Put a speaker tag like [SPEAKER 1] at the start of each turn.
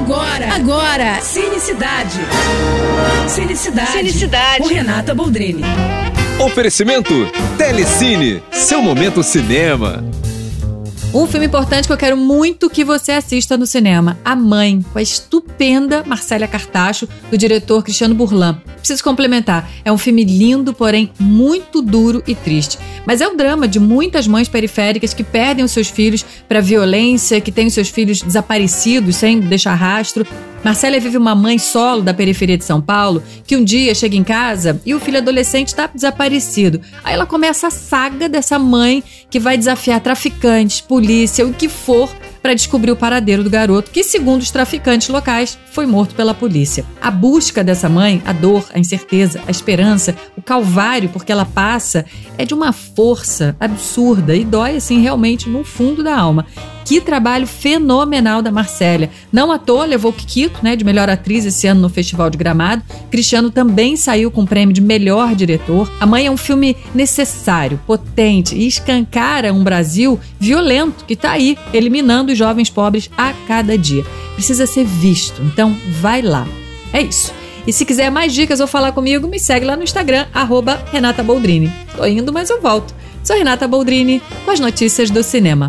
[SPEAKER 1] Agora, agora, Cinecidade. Cinecidade. Cinecidade. Com Renata Boldrini.
[SPEAKER 2] Oferecimento Telecine, seu momento cinema.
[SPEAKER 3] Um filme importante que eu quero muito que você assista no cinema: A Mãe, com a estupenda Marcélia Cartacho, do diretor Cristiano Burlan. Preciso complementar: é um filme lindo, porém muito duro e triste. Mas é o drama de muitas mães periféricas que perdem os seus filhos para violência, que têm os seus filhos desaparecidos sem deixar rastro. Marcela vive uma mãe solo da periferia de São Paulo que um dia chega em casa e o filho adolescente está desaparecido. Aí ela começa a saga dessa mãe que vai desafiar traficantes, polícia, o que for para descobrir o paradeiro do garoto, que, segundo os traficantes locais, foi morto pela polícia. A busca dessa mãe, a dor, a incerteza, a esperança, o calvário porque ela passa, é de uma força absurda e dói assim realmente no fundo da alma. Que trabalho fenomenal da Marcélia. Não à toa levou Kikito, né, de melhor atriz esse ano no Festival de Gramado. Cristiano também saiu com o prêmio de melhor diretor. A Mãe é um filme necessário, potente e escancara um Brasil violento que está aí, eliminando os jovens pobres a cada dia. Precisa ser visto, então vai lá. É isso. E se quiser mais dicas ou falar comigo, me segue lá no Instagram, arroba Renata Boldrini. Tô indo, mas eu volto. Sou Renata Boldrini com as notícias do cinema.